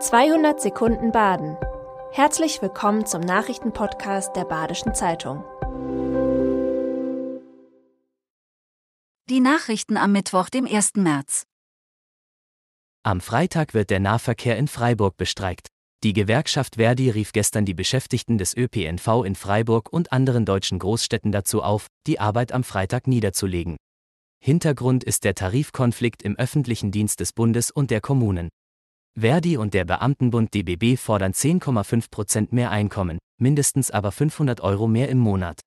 200 Sekunden Baden. Herzlich willkommen zum Nachrichtenpodcast der Badischen Zeitung. Die Nachrichten am Mittwoch, dem 1. März. Am Freitag wird der Nahverkehr in Freiburg bestreikt. Die Gewerkschaft Verdi rief gestern die Beschäftigten des ÖPNV in Freiburg und anderen deutschen Großstädten dazu auf, die Arbeit am Freitag niederzulegen. Hintergrund ist der Tarifkonflikt im öffentlichen Dienst des Bundes und der Kommunen. Verdi und der Beamtenbund DBB fordern 10,5 Prozent mehr Einkommen, mindestens aber 500 Euro mehr im Monat.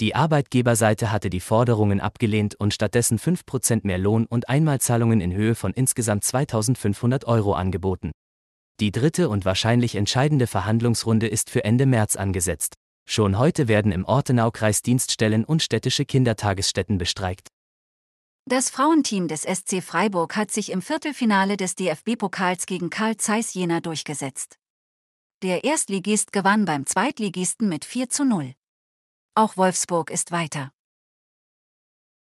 Die Arbeitgeberseite hatte die Forderungen abgelehnt und stattdessen 5 Prozent mehr Lohn und Einmalzahlungen in Höhe von insgesamt 2500 Euro angeboten. Die dritte und wahrscheinlich entscheidende Verhandlungsrunde ist für Ende März angesetzt. Schon heute werden im Ortenaukreis Dienststellen und städtische Kindertagesstätten bestreikt. Das Frauenteam des SC Freiburg hat sich im Viertelfinale des DFB-Pokals gegen Karl Zeiss Jena durchgesetzt. Der Erstligist gewann beim Zweitligisten mit 4 zu 0. Auch Wolfsburg ist weiter.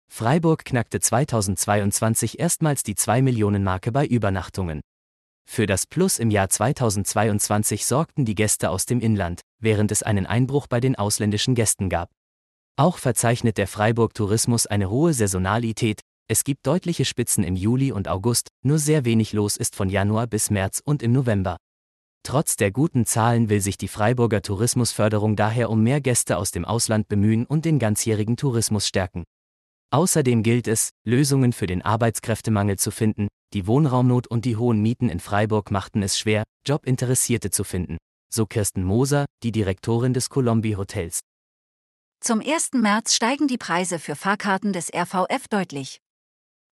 Freiburg knackte 2022 erstmals die 2-Millionen-Marke bei Übernachtungen. Für das Plus im Jahr 2022 sorgten die Gäste aus dem Inland, während es einen Einbruch bei den ausländischen Gästen gab. Auch verzeichnet der Freiburg Tourismus eine hohe Saisonalität, es gibt deutliche Spitzen im Juli und August, nur sehr wenig los ist von Januar bis März und im November. Trotz der guten Zahlen will sich die Freiburger Tourismusförderung daher um mehr Gäste aus dem Ausland bemühen und den ganzjährigen Tourismus stärken. Außerdem gilt es, Lösungen für den Arbeitskräftemangel zu finden, die Wohnraumnot und die hohen Mieten in Freiburg machten es schwer, Jobinteressierte zu finden, so Kirsten Moser, die Direktorin des Colombi Hotels. Zum 1. März steigen die Preise für Fahrkarten des RVF deutlich.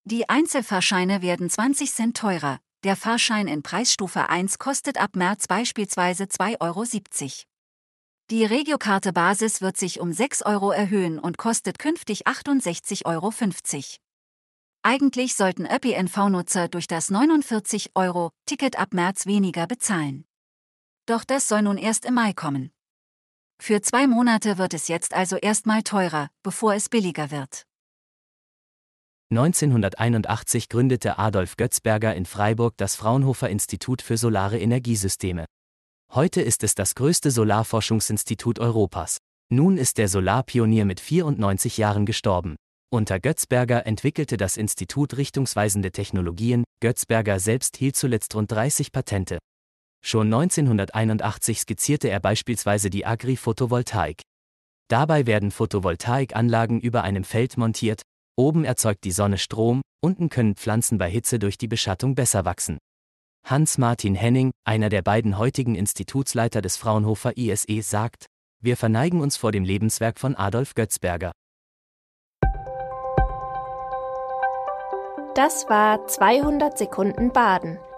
Die Einzelfahrscheine werden 20 Cent teurer. Der Fahrschein in Preisstufe 1 kostet ab März beispielsweise 2,70 Euro. Die Regiokarte Basis wird sich um 6 Euro erhöhen und kostet künftig 68,50 Euro. Eigentlich sollten ÖPNV-Nutzer durch das 49-Euro-Ticket ab März weniger bezahlen. Doch das soll nun erst im Mai kommen. Für zwei Monate wird es jetzt also erstmal teurer, bevor es billiger wird. 1981 gründete Adolf Götzberger in Freiburg das Fraunhofer Institut für Solare Energiesysteme. Heute ist es das größte Solarforschungsinstitut Europas. Nun ist der Solarpionier mit 94 Jahren gestorben. Unter Götzberger entwickelte das Institut richtungsweisende Technologien, Götzberger selbst hielt zuletzt rund 30 Patente. Schon 1981 skizzierte er beispielsweise die Agri-Photovoltaik. Dabei werden Photovoltaikanlagen über einem Feld montiert, Oben erzeugt die Sonne Strom, unten können Pflanzen bei Hitze durch die Beschattung besser wachsen. Hans-Martin Henning, einer der beiden heutigen Institutsleiter des Fraunhofer ISE, sagt, wir verneigen uns vor dem Lebenswerk von Adolf Götzberger. Das war 200 Sekunden Baden.